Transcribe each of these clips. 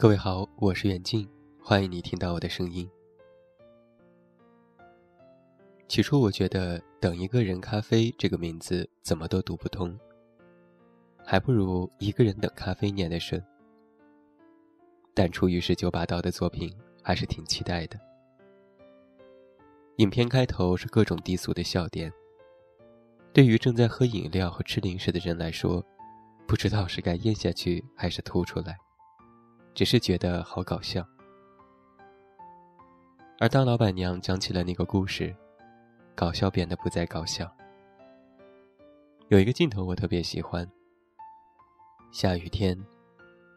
各位好，我是远近，欢迎你听到我的声音。起初我觉得“等一个人咖啡”这个名字怎么都读不通，还不如“一个人等咖啡”念得顺。但出于是九把刀的作品，还是挺期待的。影片开头是各种低俗的笑点，对于正在喝饮料和吃零食的人来说，不知道是该咽下去还是吐出来。只是觉得好搞笑，而当老板娘讲起了那个故事，搞笑变得不再搞笑。有一个镜头我特别喜欢：下雨天，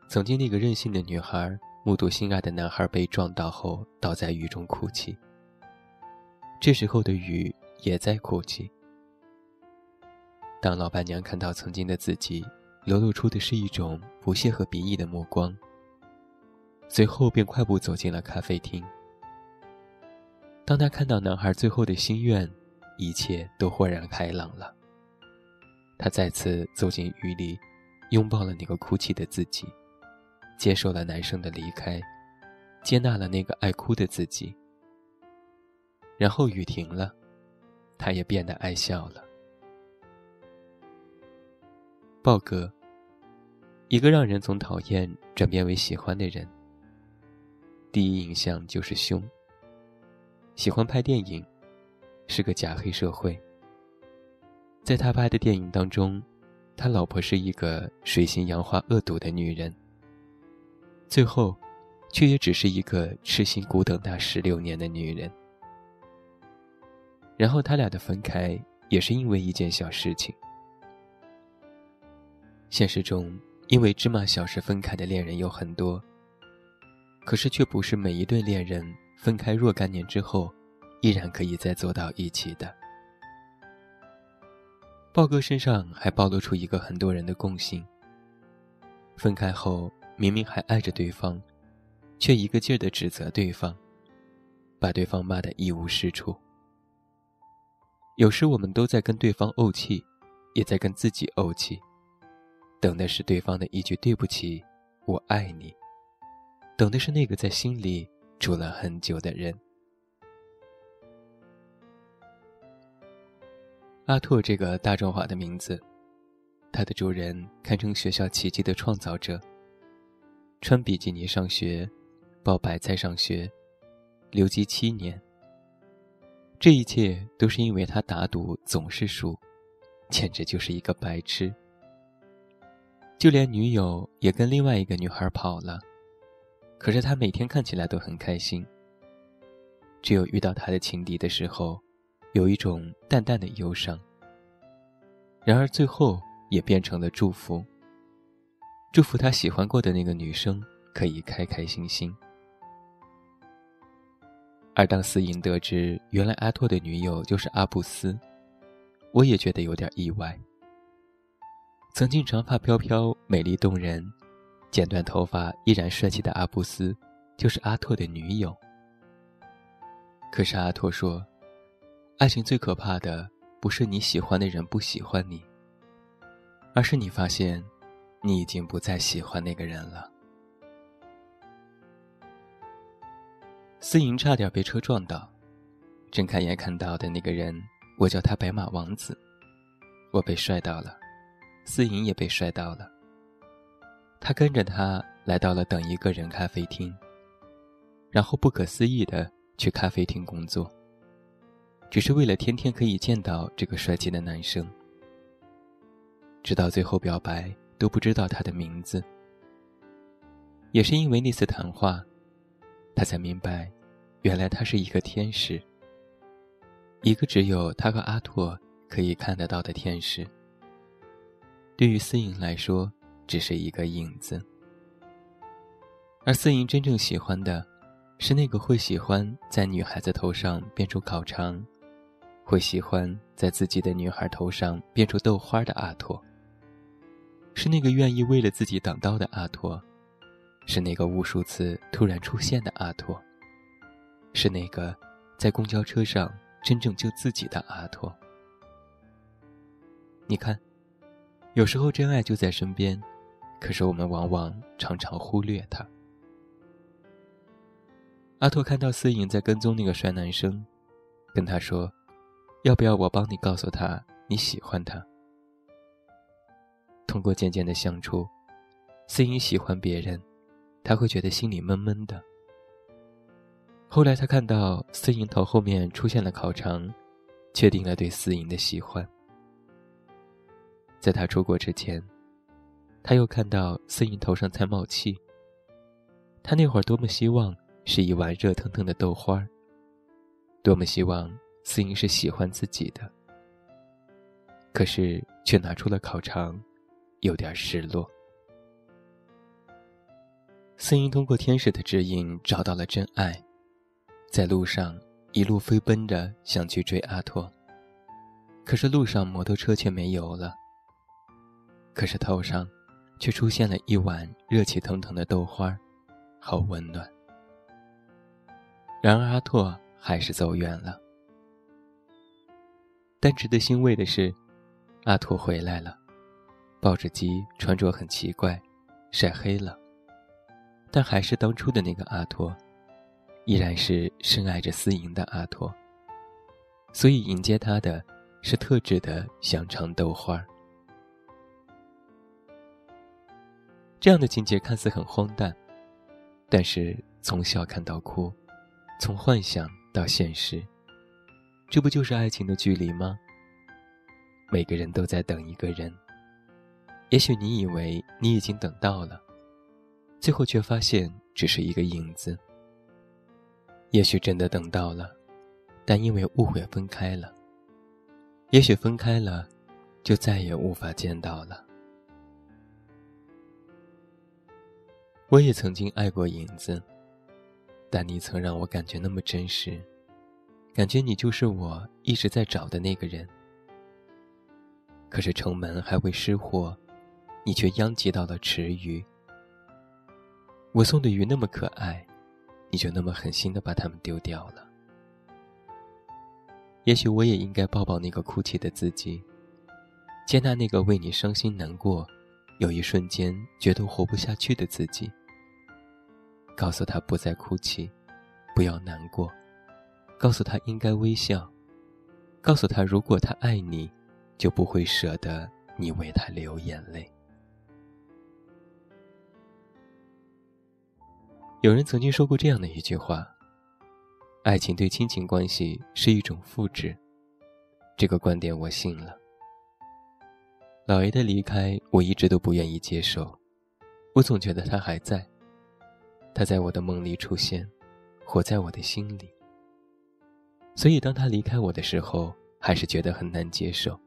曾经那个任性的女孩目睹心爱的男孩被撞倒后倒在雨中哭泣，这时候的雨也在哭泣。当老板娘看到曾经的自己，流露出的是一种不屑和鄙夷的目光。随后便快步走进了咖啡厅。当他看到男孩最后的心愿，一切都豁然开朗了。他再次走进雨里，拥抱了那个哭泣的自己，接受了男生的离开，接纳了那个爱哭的自己。然后雨停了，他也变得爱笑了。豹哥，一个让人从讨厌转变为喜欢的人。第一印象就是凶。喜欢拍电影，是个假黑社会。在他拍的电影当中，他老婆是一个水性杨花、恶毒的女人。最后，却也只是一个痴心孤等他十六年的女人。然后他俩的分开，也是因为一件小事情。现实中，因为芝麻小事分开的恋人有很多。可是，却不是每一对恋人分开若干年之后，依然可以再走到一起的。豹哥身上还暴露出一个很多人的共性：分开后明明还爱着对方，却一个劲儿的指责对方，把对方骂得一无是处。有时我们都在跟对方怄气，也在跟自己怄气，等的是对方的一句“对不起，我爱你”。等的是那个在心里住了很久的人。阿拓这个大众化的名字，它的主人堪称学校奇迹的创造者。穿比基尼上学，抱白菜上学，留级七年。这一切都是因为他打赌总是输，简直就是一个白痴。就连女友也跟另外一个女孩跑了。可是他每天看起来都很开心。只有遇到他的情敌的时候，有一种淡淡的忧伤。然而最后也变成了祝福。祝福他喜欢过的那个女生可以开开心心。而当思颖得知原来阿拓的女友就是阿布斯，我也觉得有点意外。曾经长发飘飘、美丽动人。剪断头发依然帅气的阿布斯，就是阿拓的女友。可是阿拓说，爱情最可怕的不是你喜欢的人不喜欢你，而是你发现，你已经不再喜欢那个人了。思莹差点被车撞到，睁开眼看到的那个人，我叫他白马王子。我被帅到了，思莹也被帅到了。他跟着他来到了等一个人咖啡厅，然后不可思议的去咖啡厅工作，只是为了天天可以见到这个帅气的男生。直到最后表白都不知道他的名字，也是因为那次谈话，他才明白，原来他是一个天使，一个只有他和阿拓可以看得到的天使。对于思颖来说。只是一个影子，而思莹真正喜欢的，是那个会喜欢在女孩子头上变出烤肠，会喜欢在自己的女孩头上变出豆花的阿拓。是那个愿意为了自己挡刀的阿拓，是那个无数次突然出现的阿拓，是那个在公交车上真正救自己的阿拓。你看，有时候真爱就在身边。可是我们往往常常忽略它。阿拓看到思颖在跟踪那个帅男生，跟他说：“要不要我帮你告诉他你喜欢他？”通过渐渐的相处，思颖喜欢别人，他会觉得心里闷闷的。后来他看到思颖头后面出现了烤肠，确定了对思颖的喜欢。在他出国之前，他又看到思颖头上在冒气。他那会儿多么希望。是一碗热腾腾的豆花多么希望思颖是喜欢自己的，可是却拿出了烤肠，有点失落。思颖通过天使的指引找到了真爱，在路上一路飞奔着想去追阿拓，可是路上摩托车却没油了。可是头上，却出现了一碗热气腾腾的豆花好温暖。然而阿拓还是走远了。但值得欣慰的是，阿拓回来了，抱着鸡，穿着很奇怪，晒黑了，但还是当初的那个阿拓，依然是深爱着思莹的阿拓。所以迎接他的，是特制的香肠豆花。这样的情节看似很荒诞，但是从小看到哭。从幻想到现实，这不就是爱情的距离吗？每个人都在等一个人。也许你以为你已经等到了，最后却发现只是一个影子。也许真的等到了，但因为误会分开了。也许分开了，就再也无法见到了。我也曾经爱过影子。但你曾让我感觉那么真实，感觉你就是我一直在找的那个人。可是城门还未失火，你却殃及到了池鱼。我送的鱼那么可爱，你就那么狠心的把它们丢掉了。也许我也应该抱抱那个哭泣的自己，接纳那个为你伤心难过，有一瞬间觉得活不下去的自己。告诉他不再哭泣，不要难过，告诉他应该微笑，告诉他如果他爱你，就不会舍得你为他流眼泪。有人曾经说过这样的一句话：“爱情对亲情关系是一种复制。”这个观点我信了。老爷的离开，我一直都不愿意接受，我总觉得他还在。他在我的梦里出现，活在我的心里。所以，当他离开我的时候，还是觉得很难接受，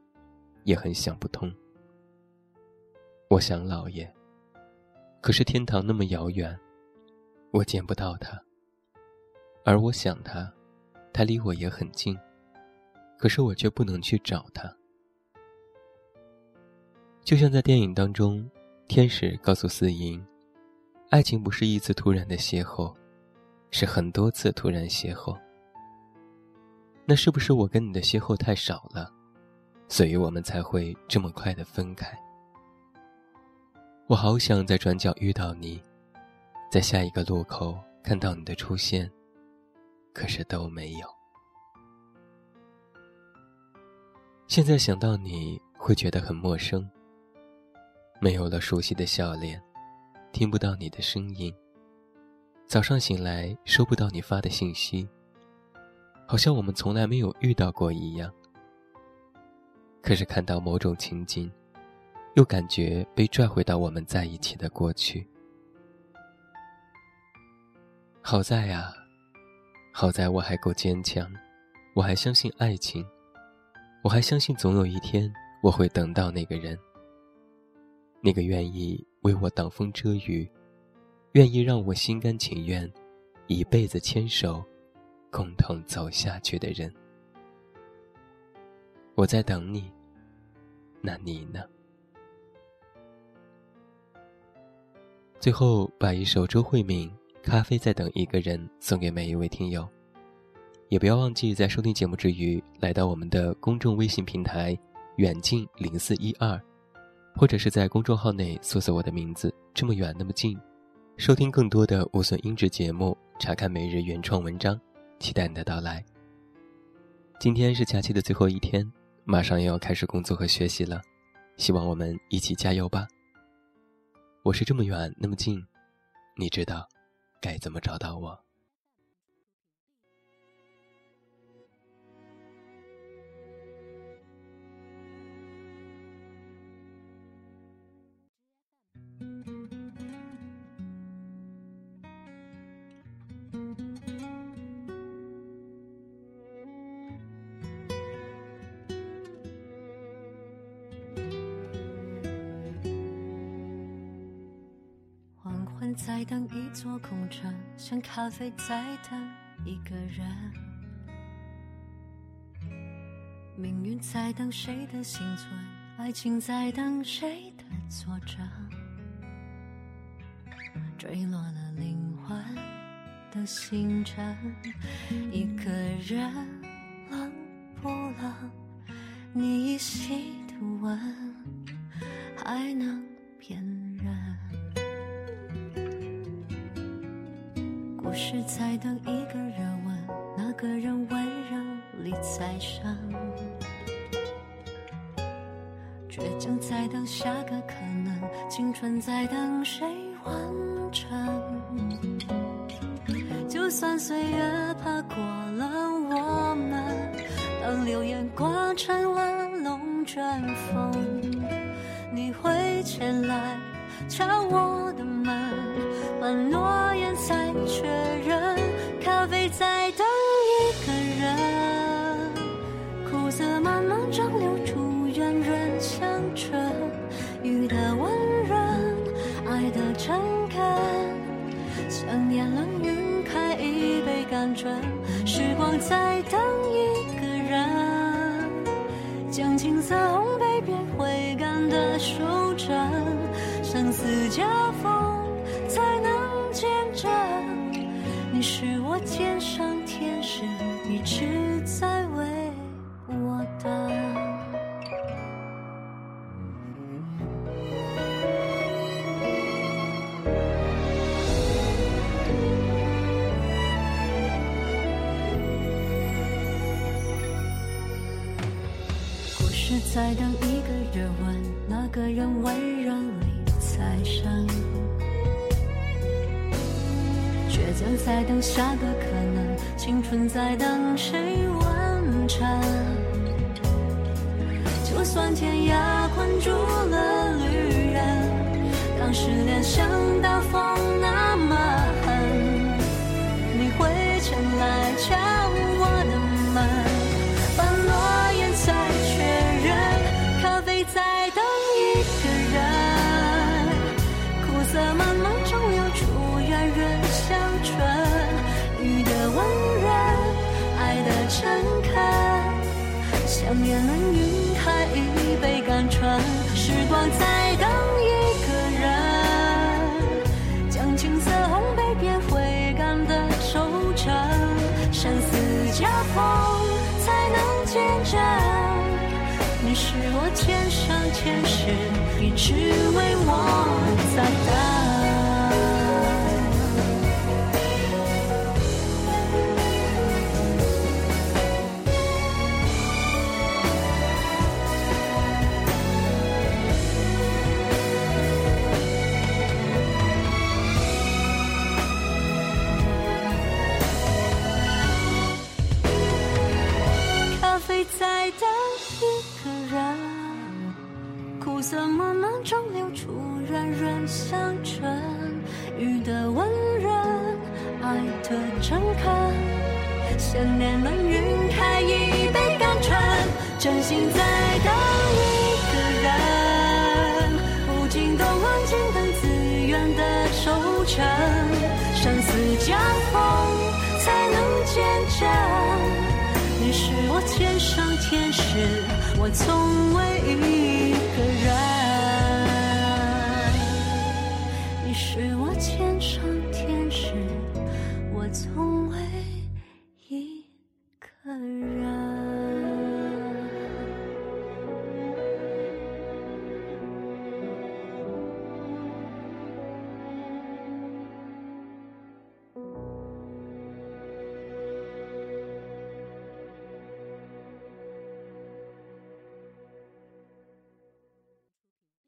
也很想不通。我想老爷，可是天堂那么遥远，我见不到他；而我想他，他离我也很近，可是我却不能去找他。就像在电影当中，天使告诉四英。爱情不是一次突然的邂逅，是很多次突然邂逅。那是不是我跟你的邂逅太少了，所以我们才会这么快的分开？我好想在转角遇到你，在下一个路口看到你的出现，可是都没有。现在想到你会觉得很陌生，没有了熟悉的笑脸。听不到你的声音。早上醒来收不到你发的信息，好像我们从来没有遇到过一样。可是看到某种情景，又感觉被拽回到我们在一起的过去。好在呀，好在我还够坚强，我还相信爱情，我还相信总有一天我会等到那个人，那个愿意。为我挡风遮雨，愿意让我心甘情愿一辈子牵手，共同走下去的人。我在等你，那你呢？最后，把一首周慧敏《咖啡在等一个人》送给每一位听友，也不要忘记在收听节目之余，来到我们的公众微信平台“远近零四一二”。或者是在公众号内搜索我的名字，这么远那么近，收听更多的无损音质节目，查看每日原创文章，期待你的到来。今天是假期的最后一天，马上又要开始工作和学习了，希望我们一起加油吧。我是这么远那么近，你知道该怎么找到我？黄昏在等一座空城，像咖啡在等一个人。命运在等谁的幸存，爱情在等谁的作证。坠落了灵魂的星辰，一个人冷不冷？你依稀吻，还能骗？人，故事在等一个热吻，那个人温柔里再生。倔强在等下个可能，青春在等谁完成？就算岁月爬过了我们，当流言刮成了春风，你会前来敲我的门，把诺言再确认。咖啡。在等一个人，苦涩慢慢蒸馏出圆润香醇，雨的温润，爱的诚恳，想念冷晕开一杯甘醇，时光在等金色烘焙边回甘的手掌，相思交锋才能见证，你是。我肩上天使一直在等一个热吻，那个人温柔里再生。倔强在等下个可能，青春在等谁完成？就算天涯困住了旅人，当失恋像大风那么恳，想念能晕开一杯甘醇，时光在等一个人，将青涩烘焙变回甘的收成，生死交锋才能见证，你是我天上天使，一直为我在等。春雨的温润，爱的诚恳想念能晕开一杯甘醇，真心在等一个人，无尽动安静等自愿的收成，生死交锋才能见证，你是我天上天使，我从未是我天上天使，我从未。